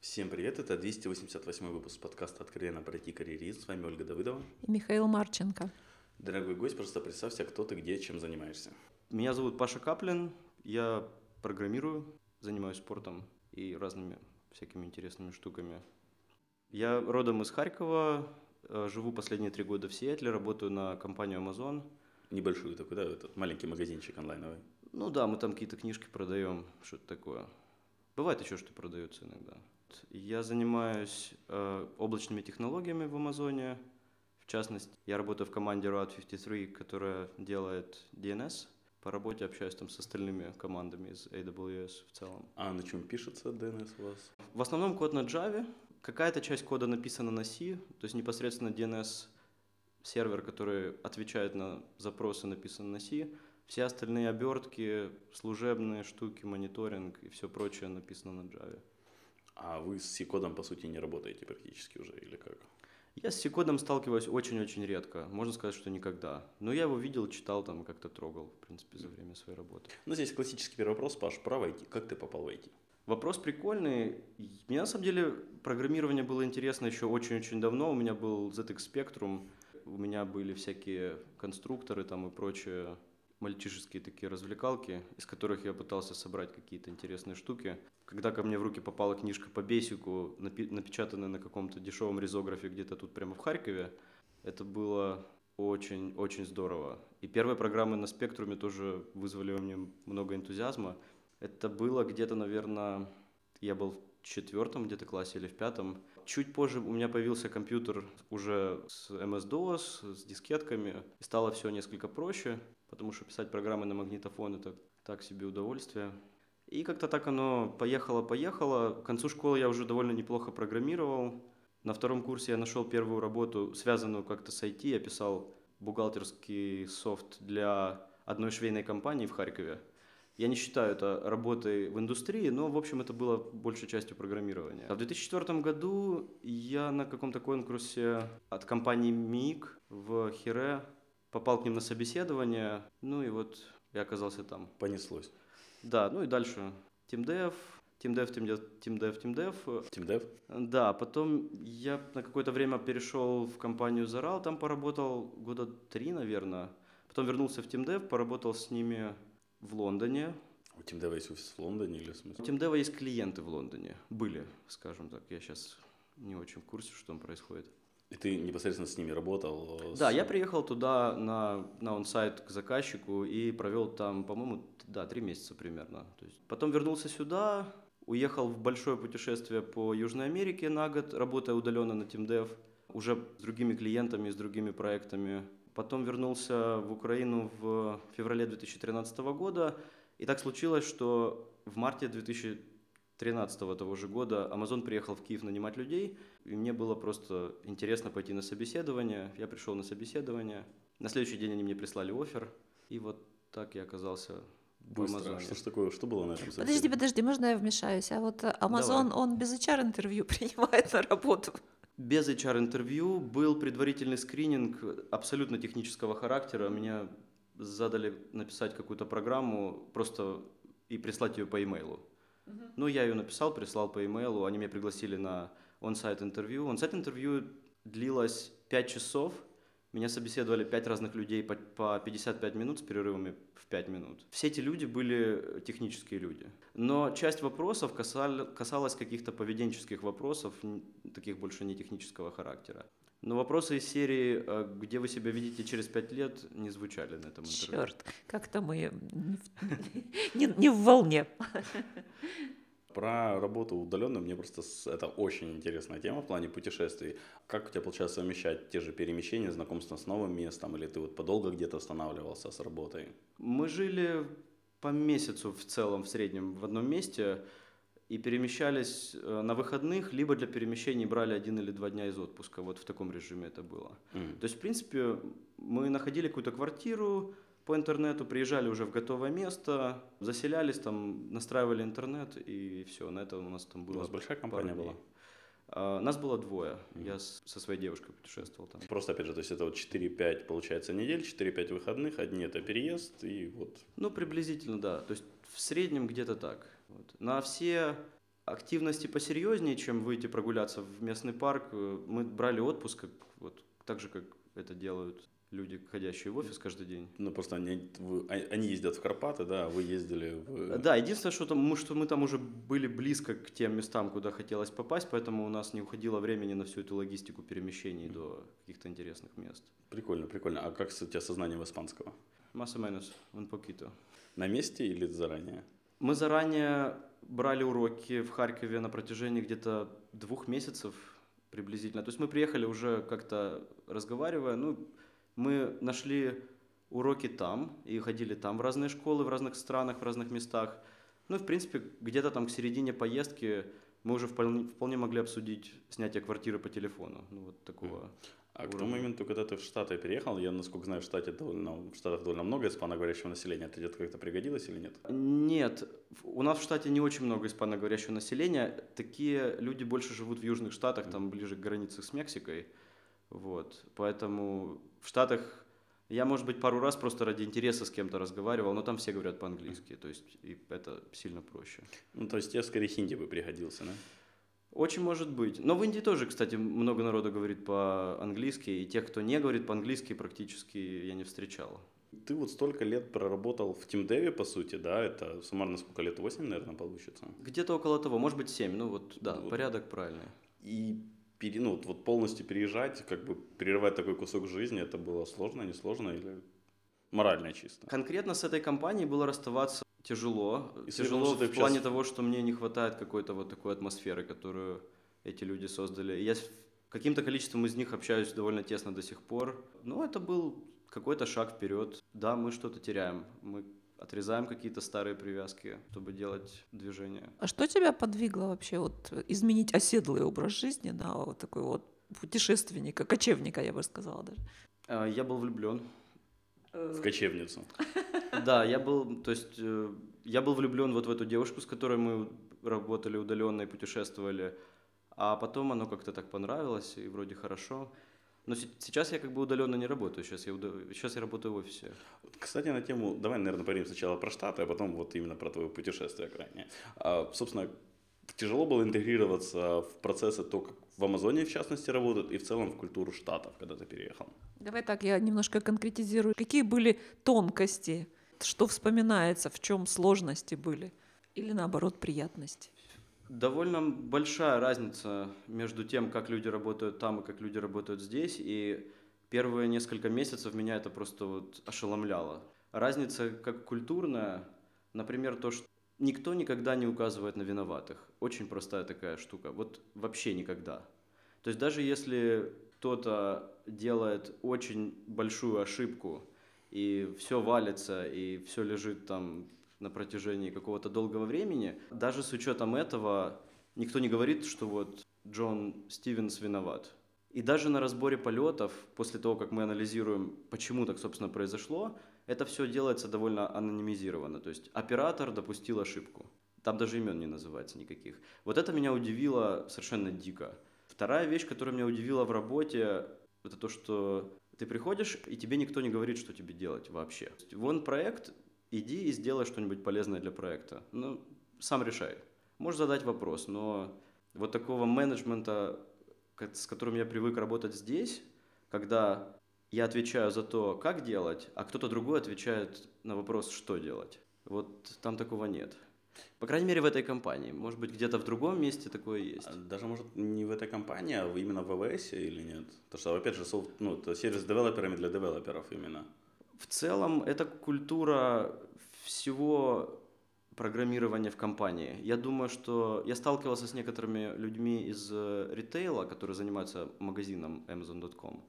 Всем привет, это 288 выпуск подкаста «Откровенно пройти карьеризм». С вами Ольга Давыдова. И Михаил Марченко. Дорогой гость, просто представься, кто ты, где, чем занимаешься. Меня зовут Паша Каплин, я программирую, занимаюсь спортом и разными всякими интересными штуками. Я родом из Харькова, э, живу последние три года в Сиэтле, работаю на компанию Amazon. Небольшую такой, да, этот маленький магазинчик онлайновый. Ну да, мы там какие-то книжки продаем, что-то такое. Бывает еще, что продается иногда. Я занимаюсь э, облачными технологиями в Амазоне. В частности, я работаю в команде Route 53, которая делает DNS. По работе общаюсь там с остальными командами из AWS в целом. А на чем пишется DNS у вас? В основном код на Java. Какая-то часть кода написана на C, то есть непосредственно DNS сервер, который отвечает на запросы, написан на C. Все остальные обертки, служебные штуки, мониторинг и все прочее написано на Java. А вы с C-кодом, по сути, не работаете практически уже, или как? Я с C-кодом сталкиваюсь очень-очень редко, можно сказать, что никогда. Но я его видел, читал, там как-то трогал, в принципе, за время своей работы. Ну, здесь классический первый вопрос, Паш, про IT. Как ты попал в IT? Вопрос прикольный. Мне, на самом деле, программирование было интересно еще очень-очень давно. У меня был ZX Spectrum, у меня были всякие конструкторы там и прочее мальчишеские такие развлекалки, из которых я пытался собрать какие-то интересные штуки. Когда ко мне в руки попала книжка по бесику, напечатанная на каком-то дешевом резографе где-то тут прямо в Харькове, это было очень-очень здорово. И первые программы на спектруме тоже вызвали во мне много энтузиазма. Это было где-то, наверное, я был в четвертом где-то классе или в пятом. Чуть позже у меня появился компьютер уже с MS-DOS, с дискетками, и стало все несколько проще потому что писать программы на магнитофон это так себе удовольствие. И как-то так оно поехало-поехало. К концу школы я уже довольно неплохо программировал. На втором курсе я нашел первую работу, связанную как-то с IT. Я писал бухгалтерский софт для одной швейной компании в Харькове. Я не считаю это работой в индустрии, но, в общем, это было большей частью программирования. А в 2004 году я на каком-то конкурсе от компании МИК в Хире попал к ним на собеседование, ну и вот я оказался там. Понеслось. Да, ну и дальше TeamDev, TeamDev, TeamDev, TeamDev, TeamDev. TeamDev? Да, потом я на какое-то время перешел в компанию Zaral, там поработал года три, наверное. Потом вернулся в TeamDev, поработал с ними в Лондоне. У TeamDev есть офис в Лондоне или в смысле? У TeamDev есть клиенты в Лондоне. Были, скажем так. Я сейчас не очень в курсе, что там происходит. И ты непосредственно с ними работал? Да, с... я приехал туда на, на онсайт к заказчику и провел там, по-моему, да, три месяца примерно. То есть потом вернулся сюда, уехал в большое путешествие по Южной Америке на год, работая удаленно на TeamDev, уже с другими клиентами, с другими проектами. Потом вернулся в Украину в феврале 2013 года. И так случилось, что в марте 2013 2013 того же года Amazon приехал в Киев нанимать людей, и мне было просто интересно пойти на собеседование. Я пришел на собеседование. На следующий день они мне прислали офер, и вот так я оказался Быстро. Что ж такое, что было на этом Подожди, подожди, можно я вмешаюсь? А вот Amazon, Давай. он без HR-интервью принимает на работу? Без HR-интервью был предварительный скрининг абсолютно технического характера. Меня задали написать какую-то программу просто и прислать ее по имейлу. Ну, я ее написал, прислал по имейлу, они меня пригласили на он-сайт интервью. Он-сайт интервью длилось 5 часов, меня собеседовали 5 разных людей по, по 55 минут с перерывами в 5 минут. Все эти люди были технические люди. Но часть вопросов касали, касалась каких-то поведенческих вопросов, таких больше не технического характера. Но вопросы из серии «Где вы себя видите через пять лет?» не звучали на этом интервью. Черт, как-то мы не, не в волне. Про работу удаленно мне просто это очень интересная тема в плане путешествий. Как у тебя получается совмещать те же перемещения, знакомство с новым местом, или ты вот подолго где-то останавливался с работой? Мы жили по месяцу в целом в среднем в одном месте и перемещались э, на выходных, либо для перемещений брали один или два дня из отпуска. Вот в таком режиме это было. Mm. То есть, в принципе, мы находили какую-то квартиру по интернету, приезжали уже в готовое место, заселялись там, настраивали интернет и все. На этом у нас там было. У вас большая компания была? А, нас было двое. Mm. Я с, со своей девушкой путешествовал там. Просто, опять же, то есть это вот 4-5, получается, недель, 4-5 выходных, одни это переезд и вот... Ну, приблизительно, да. То есть в среднем где-то так. Вот. На все активности посерьезнее, чем выйти прогуляться в местный парк. Э, мы брали отпуск, вот так же, как это делают люди, ходящие в офис каждый день. Ну, просто они, вы, а, они ездят в Карпаты, да, а вы ездили в... Да, единственное, что, там, мы, что мы там уже были близко к тем местам, куда хотелось попасть, поэтому у нас не уходило времени на всю эту логистику перемещений mm. до каких-то интересных мест. Прикольно, прикольно. А как у тебя сознание в испанского? Menos, un poquito. На месте или заранее? Мы заранее брали уроки в Харькове на протяжении где-то двух месяцев приблизительно. То есть мы приехали уже как-то разговаривая, ну, мы нашли уроки там и ходили там в разные школы, в разных странах, в разных местах. Ну в принципе, где-то там к середине поездки мы уже вполне, вполне могли обсудить снятие квартиры по телефону. Ну, вот такого. А к тому моменту, когда ты в Штаты переехал, я, насколько знаю, в, Штате довольно, в Штатах довольно много испаноговорящего населения. Это где-то как-то пригодилось или нет? Нет. У нас в штате не очень много испаноговорящего населения. Такие люди больше живут в Южных Штатах, там ближе к границе с Мексикой. Вот. Поэтому в Штатах я, может быть, пару раз просто ради интереса с кем-то разговаривал, но там все говорят по-английски, то есть и это сильно проще. Ну, то есть тебе скорее хинди бы пригодился, да? Очень может быть. Но в Индии тоже, кстати, много народу говорит по-английски, и тех, кто не говорит по-английски, практически я не встречал. Ты вот столько лет проработал в TeamDev, по сути, да? Это суммарно сколько лет? 8, наверное, получится? Где-то около того, может быть 7, ну вот, да, вот. порядок правильный. И пере, ну, вот полностью переезжать, как бы прерывать такой кусок жизни, это было сложно, несложно или морально чисто? Конкретно с этой компанией было расставаться тяжело. И тяжело в плане сейчас... того, что мне не хватает какой-то вот такой атмосферы, которую эти люди создали. Я с каким-то количеством из них общаюсь довольно тесно до сих пор. Ну, это был какой-то шаг вперед. Да, мы что-то теряем. Мы отрезаем какие-то старые привязки, чтобы делать движение. А что тебя подвигло вообще вот изменить оседлый образ жизни на вот такой вот путешественника, кочевника, я бы сказала даже? А, я был влюблен. В кочевницу. Да, я был, то есть э, я был влюблен вот в эту девушку, с которой мы работали удаленно и путешествовали, а потом оно как-то так понравилось и вроде хорошо. Но сейчас я как бы удаленно не работаю, сейчас я, сейчас я работаю в офисе. Кстати, на тему, давай, наверное, поговорим сначала про Штаты, а потом вот именно про твое путешествие крайне. А, собственно, тяжело было интегрироваться в процессы то, как в Амазоне, в частности, работают, и в целом в культуру Штатов, когда ты переехал. Давай так, я немножко конкретизирую. Какие были тонкости? Что вспоминается? В чем сложности были? Или наоборот, приятности? Довольно большая разница между тем, как люди работают там и как люди работают здесь. И первые несколько месяцев меня это просто вот ошеломляло. Разница как культурная, например, то, что никто никогда не указывает на виноватых. Очень простая такая штука. Вот вообще никогда. То есть даже если кто-то делает очень большую ошибку, и все валится, и все лежит там на протяжении какого-то долгого времени, даже с учетом этого никто не говорит, что вот Джон Стивенс виноват. И даже на разборе полетов, после того, как мы анализируем, почему так, собственно, произошло, это все делается довольно анонимизированно. То есть оператор допустил ошибку. Там даже имен не называется никаких. Вот это меня удивило совершенно дико. Вторая вещь, которая меня удивила в работе, это то, что ты приходишь, и тебе никто не говорит, что тебе делать вообще. Вон проект, иди и сделай что-нибудь полезное для проекта. Ну, сам решай. Можешь задать вопрос, но вот такого менеджмента, с которым я привык работать здесь, когда я отвечаю за то, как делать, а кто-то другой отвечает на вопрос, что делать. Вот там такого нет. По крайней мере, в этой компании. Может быть, где-то в другом месте такое есть. А даже, может, не в этой компании, а именно в ВВС или нет? Потому что, опять же, софт, ну, это сервис с девелоперами для девелоперов именно. В целом, это культура всего программирования в компании. Я думаю, что я сталкивался с некоторыми людьми из э, ритейла, которые занимаются магазином Amazon.com,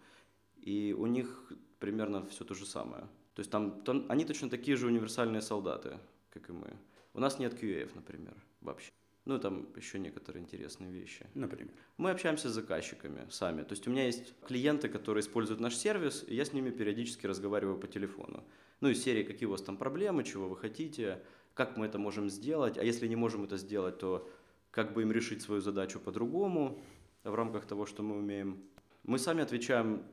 и у них примерно все то же самое. То есть там, там они точно такие же универсальные солдаты, как и мы. У нас нет QA, например, вообще. Ну, там еще некоторые интересные вещи. Например? Мы общаемся с заказчиками сами. То есть у меня есть клиенты, которые используют наш сервис, и я с ними периодически разговариваю по телефону. Ну, из серии, какие у вас там проблемы, чего вы хотите, как мы это можем сделать, а если не можем это сделать, то как бы им решить свою задачу по-другому в рамках того, что мы умеем. Мы сами отвечаем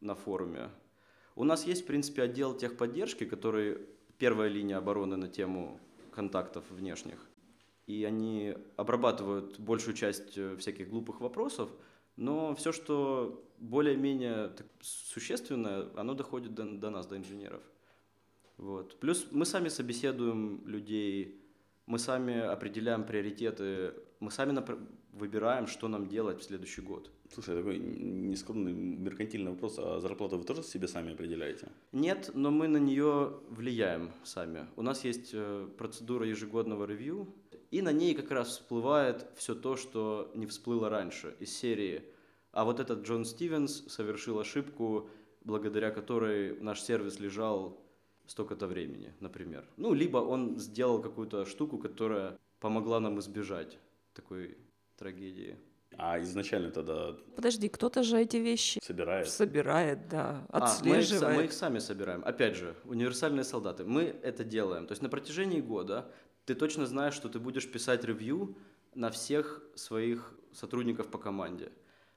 на форуме. У нас есть, в принципе, отдел техподдержки, который первая линия обороны на тему контактов внешних. И они обрабатывают большую часть э, всяких глупых вопросов, но все, что более-менее существенное, оно доходит до, до нас, до инженеров. Вот. Плюс мы сами собеседуем людей, мы сами определяем приоритеты, мы сами напр- выбираем, что нам делать в следующий год. Слушай, такой нескромный меркантильный вопрос. А зарплату вы тоже себе сами определяете? Нет, но мы на нее влияем сами. У нас есть э, процедура ежегодного ревью, и на ней как раз всплывает все то, что не всплыло раньше из серии. А вот этот Джон Стивенс совершил ошибку, благодаря которой наш сервис лежал столько-то времени, например. Ну, либо он сделал какую-то штуку, которая помогла нам избежать такой трагедии. А изначально тогда... Подожди, кто-то же эти вещи собирает. Собирает, да, отслеживает. А, мы, их, мы их сами собираем. Опять же, универсальные солдаты. Мы это делаем. То есть на протяжении года ты точно знаешь, что ты будешь писать ревью на всех своих сотрудников по команде.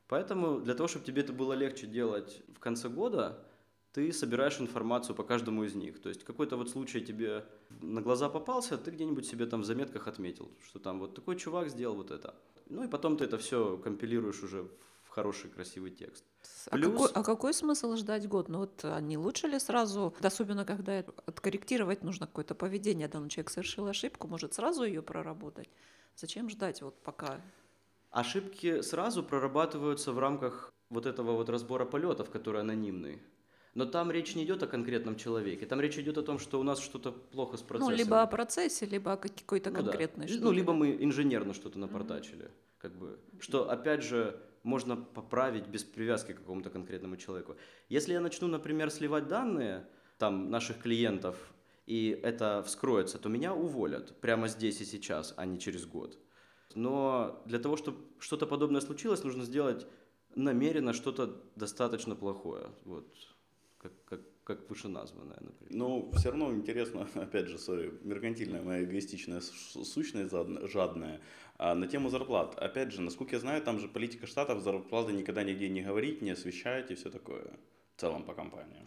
Поэтому для того, чтобы тебе это было легче делать в конце года, ты собираешь информацию по каждому из них. То есть какой-то вот случай тебе на глаза попался, ты где-нибудь себе там в заметках отметил, что там вот такой чувак сделал вот это. Ну и потом ты это все компилируешь уже хороший красивый текст. А, Плюс... какой, а какой смысл ждать год? Ну вот а не лучше ли сразу, особенно когда откорректировать нужно какое-то поведение, данный человек совершил ошибку, может сразу ее проработать? Зачем ждать вот пока? Ошибки сразу прорабатываются в рамках вот этого вот разбора полетов, который анонимный. Но там речь не идет о конкретном человеке, там речь идет о том, что у нас что-то плохо с процессом. Ну, либо о процессе, либо о какой-то ну, конкретной да. Ну, либо мы инженерно что-то напортачили. Mm-hmm. Как бы. Что, опять же, можно поправить без привязки к какому-то конкретному человеку. Если я начну, например, сливать данные там, наших клиентов, и это вскроется, то меня уволят прямо здесь и сейчас, а не через год. Но для того, чтобы что-то подобное случилось, нужно сделать намеренно что-то достаточно плохое. Вот как, как, как вышеназванное, например. Ну, все равно интересно, опять же, сори, меркантильная моя эгоистичная сущность жадная. А на тему зарплат, опять же, насколько я знаю, там же политика штатов зарплаты никогда нигде не говорить, не освещать и все такое в целом по компаниям.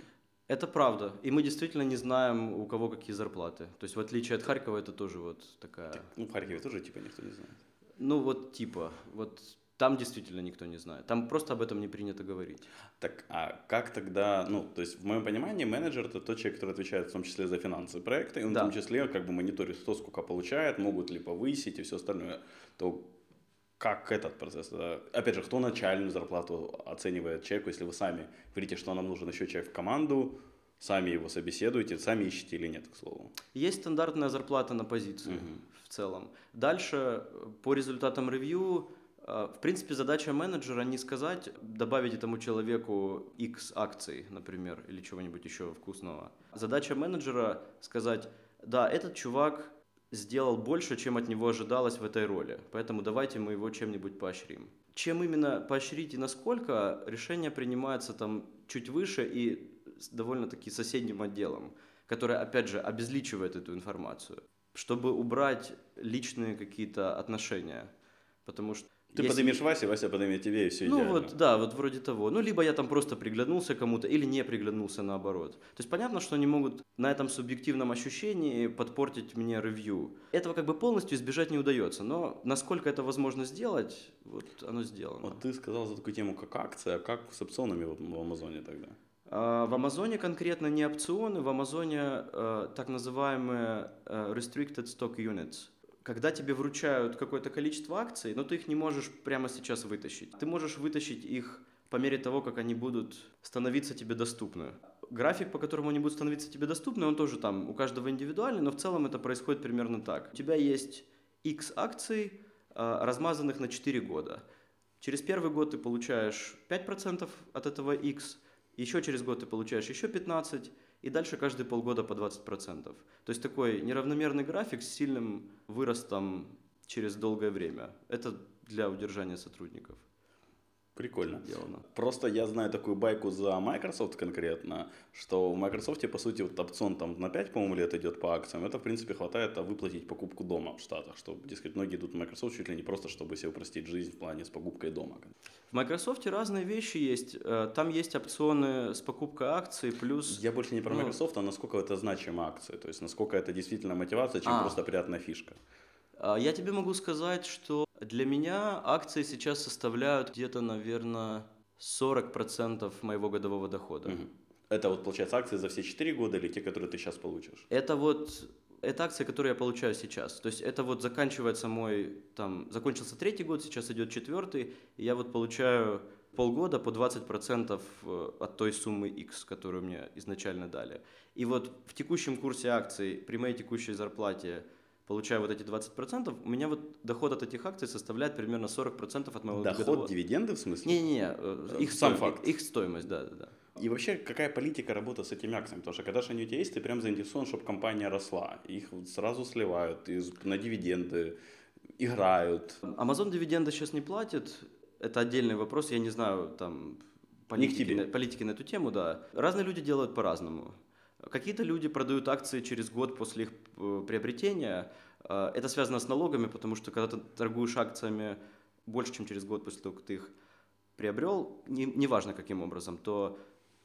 Это правда. И мы действительно не знаем, у кого какие зарплаты. То есть, в отличие от Харькова, это тоже вот такая... Так, ну, в Харькове тоже типа никто не знает. Ну, вот типа. Вот там действительно никто не знает. Там просто об этом не принято говорить. Так, а как тогда, ну, то есть в моем понимании менеджер это тот человек, который отвечает в том числе за финансы проекта, и он да. в том числе как бы мониторит, кто сколько получает, могут ли повысить и все остальное. То как этот процесс? Опять же, кто начальную зарплату оценивает человеку, если вы сами говорите, что нам нужен еще человек в команду, сами его собеседуете, сами ищете или нет, к слову? Есть стандартная зарплата на позицию угу. в целом. Дальше по результатам ревью в принципе, задача менеджера не сказать, добавить этому человеку X акций, например, или чего-нибудь еще вкусного. Задача менеджера сказать, да, этот чувак сделал больше, чем от него ожидалось в этой роли, поэтому давайте мы его чем-нибудь поощрим. Чем именно поощрить и насколько, решение принимается там чуть выше и довольно-таки соседним отделом, который, опять же, обезличивает эту информацию, чтобы убрать личные какие-то отношения. Потому что ты Если... поднимешь Васе, Вася поднимет тебе, и все Ну идеально. вот, да, вот вроде того. Ну, либо я там просто приглянулся кому-то, или не приглянулся наоборот. То есть понятно, что они могут на этом субъективном ощущении подпортить мне ревью. Этого как бы полностью избежать не удается, но насколько это возможно сделать, вот оно сделано. Вот ты сказал за такую тему, как акция, а как с опционами в Амазоне тогда? А, в Амазоне конкретно не опционы, в Амазоне э, так называемые э, restricted stock units – когда тебе вручают какое-то количество акций, но ты их не можешь прямо сейчас вытащить. Ты можешь вытащить их по мере того, как они будут становиться тебе доступны. График, по которому они будут становиться тебе доступны, он тоже там у каждого индивидуальный, но в целом это происходит примерно так. У тебя есть X акций, а, размазанных на 4 года. Через первый год ты получаешь 5% от этого X, еще через год ты получаешь еще 15%, и дальше каждые полгода по 20%. То есть такой неравномерный график с сильным выростом через долгое время. Это для удержания сотрудников. Прикольно. Сделано. Просто я знаю такую байку за Microsoft конкретно, что в Microsoft, по сути, вот опцион там на 5, по-моему, лет идет по акциям. Это, в принципе, хватает выплатить покупку дома в Штатах, что, дескать, многие идут в Microsoft чуть ли не просто, чтобы себе упростить жизнь в плане с покупкой дома. В Microsoft разные вещи есть. Э, там есть опционы с покупкой акций, плюс... Я больше не про ну... Microsoft, а насколько это значимая акция. То есть, насколько это действительно мотивация, чем а. просто приятная фишка. А Я тебе могу сказать, что для меня акции сейчас составляют где-то, наверное, 40% моего годового дохода. Это вот, получается, акции за все 4 года или те, которые ты сейчас получишь? Это вот это акции, которые я получаю сейчас. То есть это вот заканчивается мой, там, закончился третий год, сейчас идет четвертый, и я вот получаю полгода по 20% э, от той суммы X, которую мне изначально дали. И вот в текущем курсе акций, при моей текущей зарплате, получаю вот эти 20%, у меня вот доход от этих акций составляет примерно 40% от моего Доход, годового- дивиденды в смысле? Не-не-не, э, их, Сам стоим- факт. их стоимость, да-да-да. И вообще, какая политика работы с этими акциями? Потому что когда же они у тебя есть, ты прям заинтересован, чтобы компания росла. Их сразу сливают из, на дивиденды, играют. Amazon дивиденды сейчас не платит. Это отдельный вопрос. Я не знаю там Не к политики, тебе. политики на эту тему, да. Разные люди делают по-разному. Какие-то люди продают акции через год после их э, приобретения. Э, Это связано с налогами, потому что когда ты торгуешь акциями больше, чем через год после того, как ты их приобрел, не- неважно каким образом, то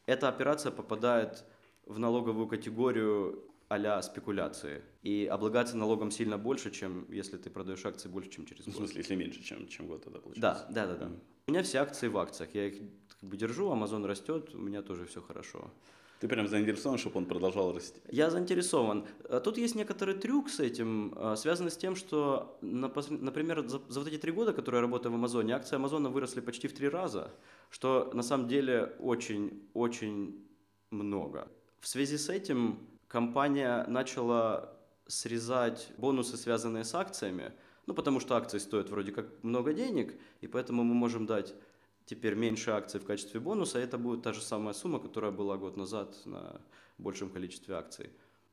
эта операция попадает в налоговую категорию а спекуляции. И облагается налогом сильно больше, чем если ты продаешь акции больше, чем через Ну, В год. смысле, если меньше, чем, чем год тогда получается. Да, да, да, да. У меня все акции в акциях. Я их как бы держу, Amazon растет, у меня тоже все хорошо. Ты прям заинтересован, чтобы он продолжал расти. Я заинтересован. А Тут есть некоторый трюк с этим, а, связанный с тем, что, например, за вот эти три года, которые я работаю в Амазоне, акции Амазона выросли почти в три раза, что на самом деле очень-очень много. В связи с этим компания начала срезать бонусы, связанные с акциями, ну, потому что акции стоят вроде как много денег, и поэтому мы можем дать теперь меньше акций в качестве бонуса, это будет та же самая сумма, которая была год назад на большем количестве акций.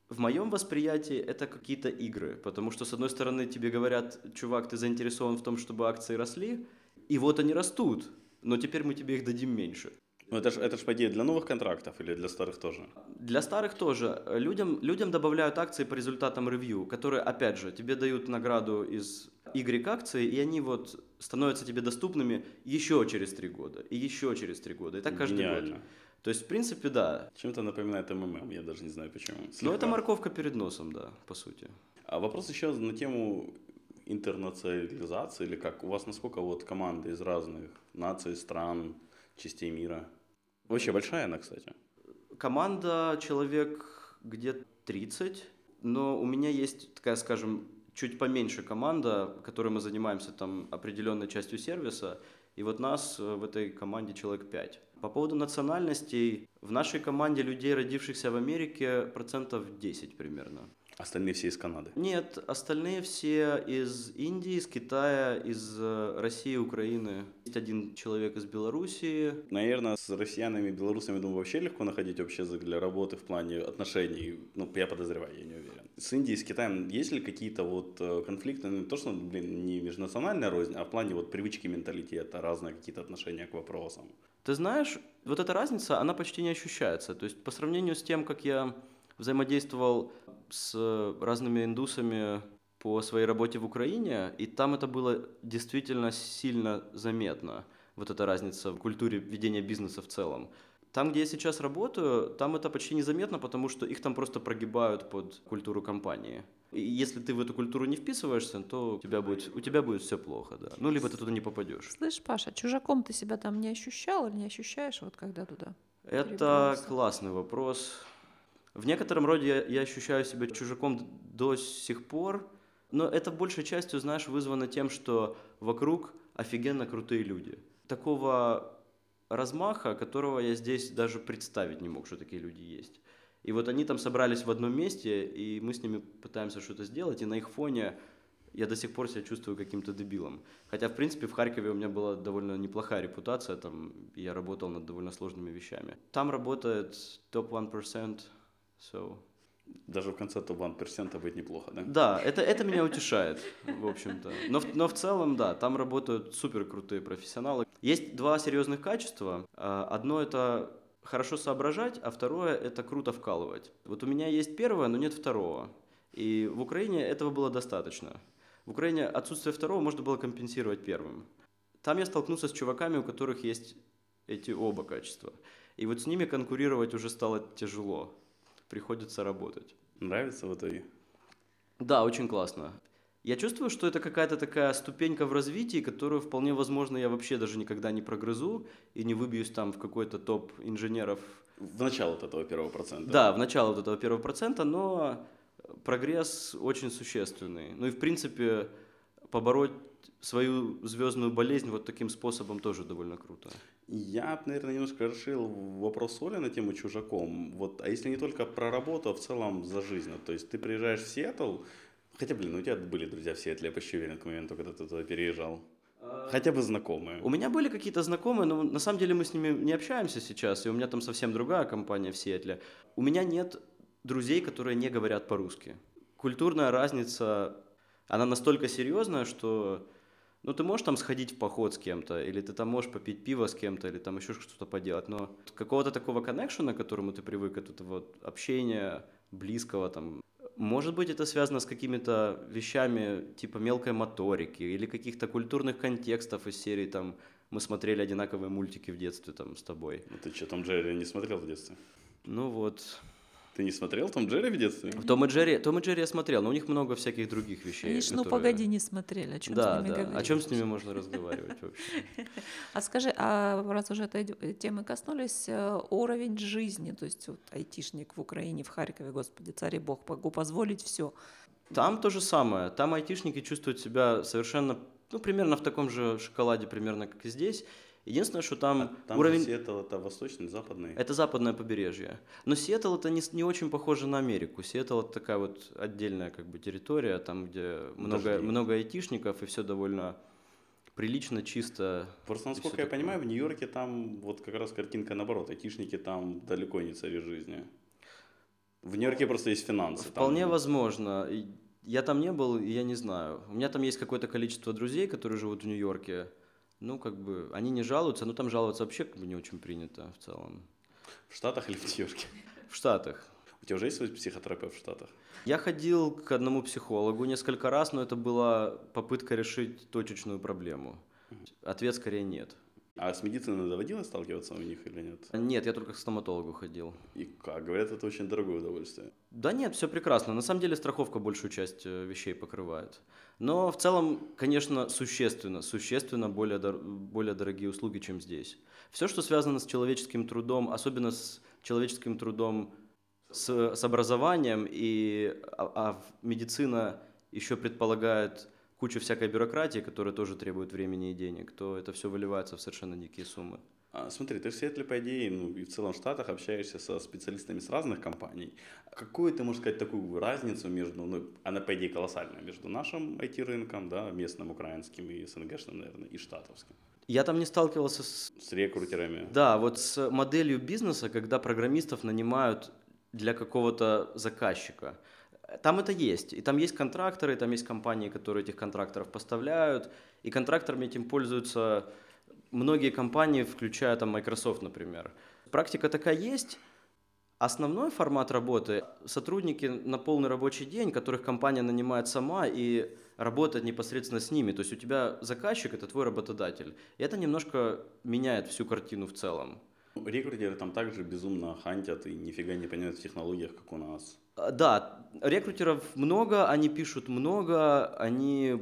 В моем восприятии это какие-то игры, потому что, с одной стороны, тебе говорят, чувак, ты заинтересован в том, чтобы акции росли, и вот они растут, но теперь мы тебе их дадим меньше. Ну, это же, это ж, по идее, для новых контрактов или для старых тоже? Для старых тоже. Людям, людям добавляют акции по результатам ревью, которые, опять же, тебе дают награду из Y акции, и они вот становятся тебе доступными еще через три года, и еще через три года, и так каждый Гениально. год. То есть, в принципе, да. Чем-то напоминает МММ, я даже не знаю почему. Но Слегка. это морковка перед носом, да, по сути. А вопрос еще на тему интернационализации, или как? У вас насколько вот команды из разных наций, стран, частей мира? Вообще большая она, кстати. Команда человек где-то 30, но у меня есть такая, скажем, чуть поменьше команда, которой мы занимаемся там определенной частью сервиса, и вот нас э, в этой команде человек 5. По поводу национальностей, в нашей команде людей, родившихся в Америке, процентов 10 примерно. Остальные все из Канады. Нет, остальные все из Индии, из Китая, из э, России, Украины. Есть один человек из Белоруссии, Наверное, с россиянами и белорусами, думаю, вообще легко находить общий язык для работы в плане отношений. Ну, я подозреваю, я не уверен. С Индией, с Китаем есть ли какие-то вот э, конфликты? Ну, не то, что, блин, не межнациональная рознь, а в плане вот привычки менталитета, разные какие-то отношения к вопросам. Ты знаешь, вот эта разница, она почти не ощущается. То есть по сравнению с тем, как я взаимодействовал с разными индусами по своей работе в Украине, и там это было действительно сильно заметно, вот эта разница в культуре ведения бизнеса в целом. Там, где я сейчас работаю, там это почти незаметно, потому что их там просто прогибают под культуру компании. И если ты в эту культуру не вписываешься, то у тебя будет, у тебя будет все плохо, да. Ну, либо ты туда не попадешь. Слышь, Паша, чужаком ты себя там не ощущал или не ощущаешь, вот когда туда? Это классный вопрос. В некотором роде я, ощущаю себя чужаком до сих пор, но это большей частью, знаешь, вызвано тем, что вокруг офигенно крутые люди. Такого размаха, которого я здесь даже представить не мог, что такие люди есть. И вот они там собрались в одном месте, и мы с ними пытаемся что-то сделать, и на их фоне я до сих пор себя чувствую каким-то дебилом. Хотя, в принципе, в Харькове у меня была довольно неплохая репутация, там я работал над довольно сложными вещами. Там работает топ 1%, so... Даже в конце топ-1% быть неплохо, да? Да, это, это меня утешает, в общем-то. Но, но в целом, да, там работают супер крутые профессионалы. Есть два серьезных качества. А, Одно это хорошо соображать, а второе это круто вкалывать. Вот у меня есть первое, но нет второго. И в Украине этого было достаточно. В Украине отсутствие второго можно было компенсировать первым. Там я столкнулся с чуваками, у которых есть эти оба качества. И вот с ними конкурировать уже стало тяжело. Приходится работать. Нравится в итоге? Да, очень классно. Я чувствую, что это какая-то такая ступенька в развитии, которую вполне возможно я вообще даже никогда не прогрызу и не выбьюсь там в какой-то топ инженеров. В начало вот этого первого процента. Да, в начало вот этого первого процента, но прогресс очень существенный. Ну и в принципе побороть свою звездную болезнь вот таким способом тоже довольно круто. Я, наверное, немножко расширил вопрос Оли на тему чужаком. Вот, а если не только про работу, а в целом за жизнь? То есть ты приезжаешь в Сиэтл, хотя, блин, у тебя были друзья в Сиэтле, я почти уверен, к моменту, когда ты туда переезжал. Хотя бы знакомые. У меня были какие-то знакомые, но на самом деле мы с ними не общаемся сейчас, и у меня там совсем другая компания в Сиэтле. У меня нет друзей, которые не говорят по-русски. Культурная разница, она настолько серьезная, что ну, ты можешь там сходить в поход с кем-то, или ты там можешь попить пиво с кем-то, или там еще что-то поделать, но какого-то такого коннекшена, к которому ты привык, это вот общение близкого там, может быть, это связано с какими-то вещами типа мелкой моторики или каких-то культурных контекстов из серии там мы смотрели одинаковые мультики в детстве там с тобой. Ну ты что, там Джерри не смотрел в детстве? Ну вот, ты не смотрел Том Джерри в детстве? Том и Джерри, Том и Джерри я смотрел, но у них много всяких других вещей. Они ну погоди, не смотрели, о чем да, с ними да. говорить? О чем с ними можно разговаривать вообще? А скажи, а раз уже этой темы коснулись, э, уровень жизни, то есть вот айтишник в Украине, в Харькове, господи, царь и бог, могу позволить все. Там то же самое. Там айтишники чувствуют себя совершенно, ну, примерно в таком же шоколаде, примерно как и здесь. Единственное, что там, а там уровень... Сиэтл это восточный, западный? Это западное побережье. Но Сиэтл это не, не очень похоже на Америку. Сиэтл это такая вот отдельная как бы территория, там где много, много айтишников и все довольно прилично, чисто. Просто, насколько я такое. понимаю, в Нью-Йорке там вот как раз картинка наоборот. Айтишники там далеко не цари жизни. В Нью-Йорке просто есть финансы. Вполне там... возможно. Я там не был, и я не знаю. У меня там есть какое-то количество друзей, которые живут в Нью-Йорке ну, как бы, они не жалуются, но там жаловаться вообще как бы не очень принято в целом. В Штатах или в Нью-Йорке? В Штатах. У тебя уже есть свой психотерапевт в Штатах? Я ходил к одному психологу несколько раз, но это была попытка решить точечную проблему. Ответ скорее нет. А с медициной доводилось сталкиваться у них или нет? Нет, я только к стоматологу ходил. И как? Говорят, это очень дорогое удовольствие. Да нет, все прекрасно. На самом деле страховка большую часть э, вещей покрывает. Но в целом, конечно, существенно, существенно более, дор- более дорогие услуги, чем здесь. Все, что связано с человеческим трудом, особенно с человеческим трудом с, с образованием, и, а, а медицина еще предполагает кучу всякой бюрократии, которая тоже требует времени и денег, то это все выливается в совершенно дикие суммы. А, смотри, ты в Сиэтле, по идее, ну и в целом в Штатах общаешься со специалистами с разных компаний. Какую ты можешь сказать такую разницу между, ну, она, по идее, колоссальная, между нашим IT-рынком, да, местным, украинским и СНГшным, наверное, и штатовским? Я там не сталкивался с... С рекрутерами? Да, вот с моделью бизнеса, когда программистов нанимают для какого-то заказчика. Там это есть. И там есть контракторы, там есть компании, которые этих контракторов поставляют. И контракторами этим пользуются многие компании, включая там Microsoft, например. Практика такая есть. Основной формат работы – сотрудники на полный рабочий день, которых компания нанимает сама и работает непосредственно с ними. То есть у тебя заказчик – это твой работодатель. И это немножко меняет всю картину в целом. Рекрутеры там также безумно хантят и нифига не понимают в технологиях, как у нас. А, да, рекрутеров много, они пишут много, они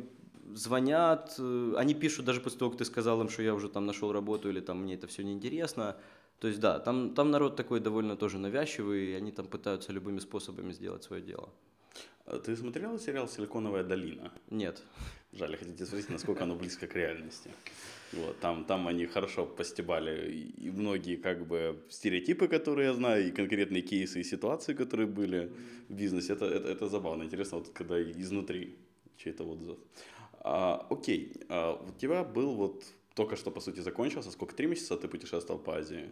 звонят, э, они пишут даже после того, как ты сказал им, что я уже там нашел работу или там мне это все неинтересно. То есть да, там, там народ такой довольно тоже навязчивый, и они там пытаются любыми способами сделать свое дело. А ты смотрел сериал «Силиконовая долина»? Нет. Жаль, хотите спросить, насколько оно близко к реальности. Вот, там, там они хорошо постебали и многие как бы стереотипы, которые я знаю, и конкретные кейсы и ситуации, которые были в бизнесе. Это, это, это забавно, интересно, вот когда изнутри чей-то отзыв. А, окей, а, у тебя был вот только что, по сути, закончился, сколько, три месяца ты путешествовал по Азии?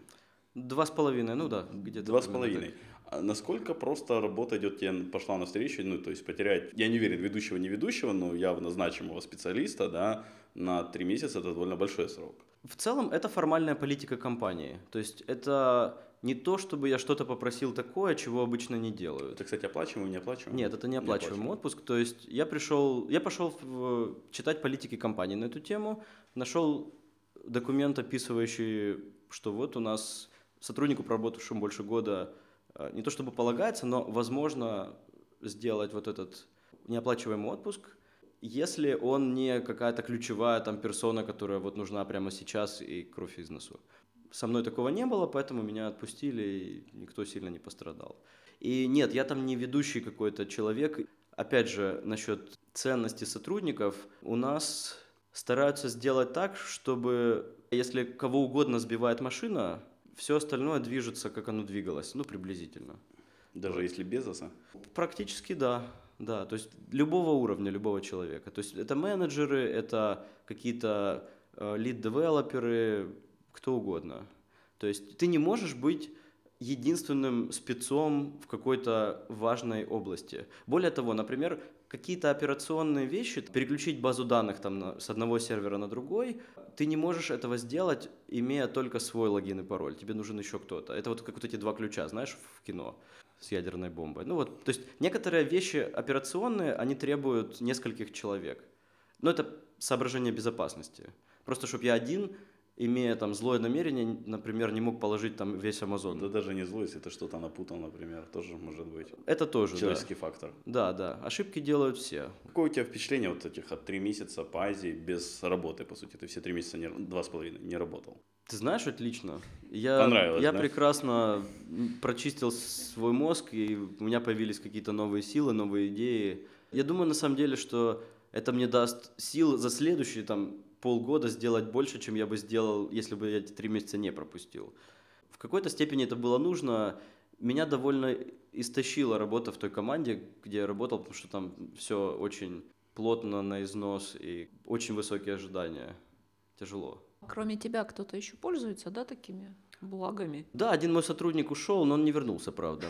Два с половиной, ну да, где-то. Два с половиной. А насколько просто работа идет тебе пошла навстречу, ну, то есть потерять, я не уверен, ведущего, не ведущего, но явно значимого специалиста, да, на три месяца это довольно большой срок. В целом это формальная политика компании. То есть это не то, чтобы я что-то попросил такое, чего обычно не делают. Это, кстати, оплачиваемый, не оплачиваемый? Нет, это не оплачиваемый отпуск. То есть я пришел, я пошел в, читать политики компании на эту тему, нашел документ, описывающий, что вот у нас сотруднику, проработавшему больше года, э, не то чтобы полагается, но возможно сделать вот этот неоплачиваемый отпуск. если он не какая-то ключевая там персона, которая вот нужна прямо сейчас и кровь из носу. Со мной такого не было, поэтому меня отпустили, и никто сильно не пострадал. И нет, я там не ведущий какой-то человек. Опять же, насчет ценности сотрудников, у нас стараются сделать так, чтобы если кого угодно сбивает машина, все остальное движется, как оно двигалось, ну, приблизительно. Даже вот. если без оса? Практически да. Да, то есть любого уровня, любого человека. То есть это менеджеры, это какие-то э, лид-девелоперы, кто угодно. То есть ты не можешь быть единственным спецом в какой-то важной области. Более того, например, какие-то операционные вещи, переключить базу данных там на, с одного сервера на другой, ты не можешь этого сделать, имея только свой логин и пароль. Тебе нужен еще кто-то. Это вот как вот эти два ключа, знаешь, в кино с ядерной бомбой. Ну вот, то есть некоторые вещи операционные, они требуют нескольких человек. Но это соображение безопасности. Просто чтобы я один имея там злое намерение, например, не мог положить там весь Амазон. Да даже не злость, это что-то напутал, например, тоже может быть. Это тоже, Человеческий да. фактор. Да, да, ошибки делают все. Какое у тебя впечатление вот этих от три месяца по Азии без работы, по сути? Ты все три месяца, не, два с половиной, не работал. Ты знаешь, отлично. Я, Понравилось, я да? прекрасно прочистил свой мозг, и у меня появились какие-то новые силы, новые идеи. Я думаю, на самом деле, что это мне даст сил за следующие там полгода сделать больше, чем я бы сделал, если бы я эти три месяца не пропустил. В какой-то степени это было нужно. Меня довольно истощила работа в той команде, где я работал, потому что там все очень плотно на износ и очень высокие ожидания. Тяжело. Кроме тебя кто-то еще пользуется, да, такими благами? Да, один мой сотрудник ушел, но он не вернулся, правда,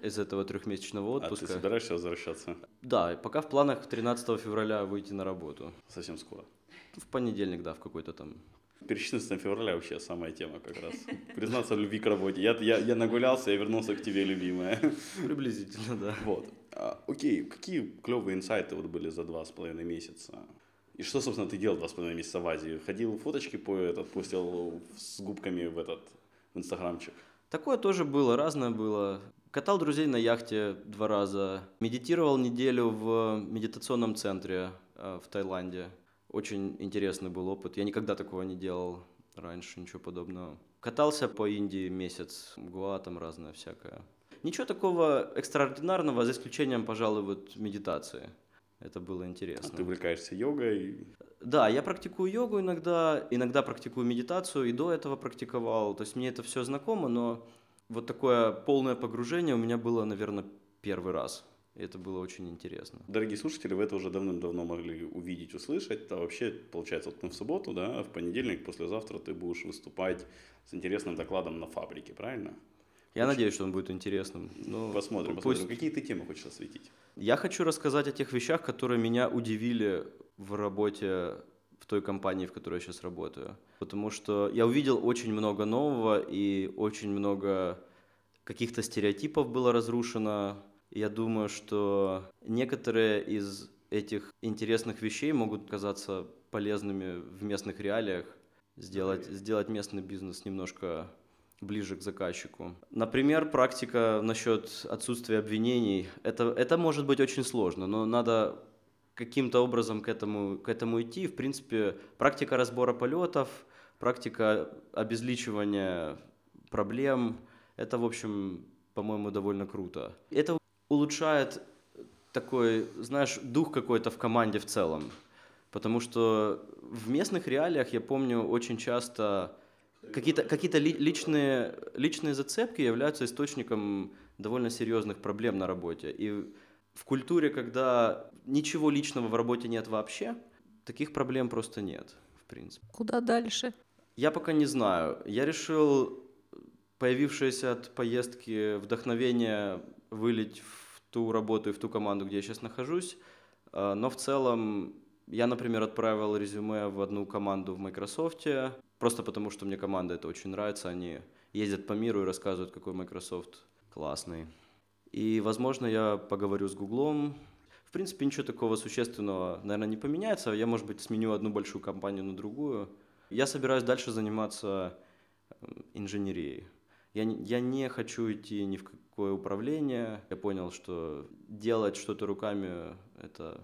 из этого трехмесячного отпуска. А ты собираешься возвращаться? Да, пока в планах 13 февраля выйти на работу. Совсем скоро. В понедельник, да, в какой-то там Перечисленность февраля вообще самая тема как раз. Признаться в любви к работе. Я, я, я нагулялся, я вернулся к тебе, любимая. Приблизительно, да. Вот. А, окей, какие клевые инсайты вот были за два с половиной месяца? И что, собственно, ты делал два с половиной месяца в Азии? Ходил фоточки по этот, постил с губками в этот, в инстаграмчик? Такое тоже было, разное было. Катал друзей на яхте два раза. Медитировал неделю в медитационном центре э, в Таиланде. Очень интересный был опыт. Я никогда такого не делал раньше, ничего подобного. Катался по Индии месяц, Гуа там разное всякое. Ничего такого экстраординарного, за исключением, пожалуй, вот медитации. Это было интересно. А ты увлекаешься йогой? Да, я практикую йогу иногда, иногда практикую медитацию, и до этого практиковал. То есть мне это все знакомо, но вот такое полное погружение у меня было, наверное, первый раз. Это было очень интересно. Дорогие слушатели, вы это уже давным-давно могли увидеть, услышать. А вообще, получается, вот мы в субботу, да, а в понедельник, послезавтра ты будешь выступать с интересным докладом на фабрике, правильно? Я очень... надеюсь, что он будет интересным. Но посмотрим, пусть... посмотрим. Какие ты темы хочешь осветить? Я хочу рассказать о тех вещах, которые меня удивили в работе в той компании, в которой я сейчас работаю. Потому что я увидел очень много нового и очень много каких-то стереотипов было разрушено, я думаю, что некоторые из этих интересных вещей могут казаться полезными в местных реалиях, сделать, сделать местный бизнес немножко ближе к заказчику. Например, практика насчет отсутствия обвинений. Это, это может быть очень сложно, но надо каким-то образом к этому, к этому идти. В принципе, практика разбора полетов, практика обезличивания проблем, это, в общем, по-моему, довольно круто. Это улучшает такой, знаешь, дух какой-то в команде в целом. Потому что в местных реалиях, я помню, очень часто какие-то какие личные, личные зацепки являются источником довольно серьезных проблем на работе. И в культуре, когда ничего личного в работе нет вообще, таких проблем просто нет, в принципе. Куда дальше? Я пока не знаю. Я решил появившееся от поездки вдохновение вылить в ту работу и в ту команду, где я сейчас нахожусь. А, но в целом я, например, отправил резюме в одну команду в Microsoft, просто потому что мне команда это очень нравится. Они ездят по миру и рассказывают, какой Microsoft классный. И, возможно, я поговорю с Гуглом. В принципе, ничего такого существенного, наверное, не поменяется. Я, может быть, сменю одну большую компанию на другую. Я собираюсь дальше заниматься инженерией. Я, я не хочу идти ни в какое управление. Я понял, что делать что-то руками – это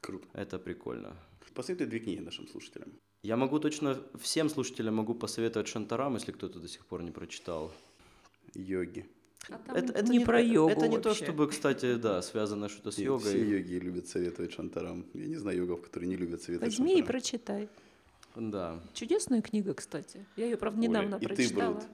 Круто. Это прикольно. Посоветуй две книги нашим слушателям. Я могу точно всем слушателям могу посоветовать Шантарам, если кто-то до сих пор не прочитал. Йоги. А Это, это не, про йогу Это не то, вообще. чтобы, кстати, да, связано что-то с Нет, йогой. Все йоги любят советовать шантарам. Я не знаю йогов, которые не любят советовать Возьми и шантарам. прочитай. Да. Чудесная книга, кстати. Я ее, правда, Оля, недавно и ты, прочитала. Брут.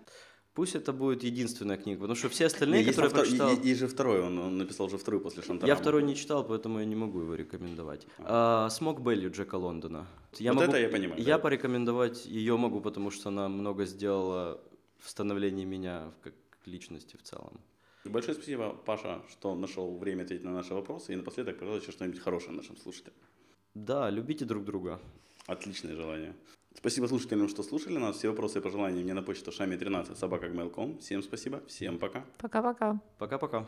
Пусть это будет единственная книга, потому что все остальные, есть, которые я прочитал... и- и- есть же второй, он, он написал уже второй после шантарама. Я второй не читал, поэтому я не могу его рекомендовать. А, Смок Белли Джека Лондона. Я Вот могу, это я понимаю, Я да. порекомендовать ее могу, потому что она много сделала в становлении меня как личности в целом. Большое спасибо, Паша, что нашел время ответить на наши вопросы. И напоследок, пожалуйста, что-нибудь хорошее нашим слушателям. Да, любите друг друга. Отличное желание. Спасибо слушателям, что слушали нас. Все вопросы и пожелания мне на почту шами13 собака Всем спасибо, всем пока. Пока-пока. Пока-пока.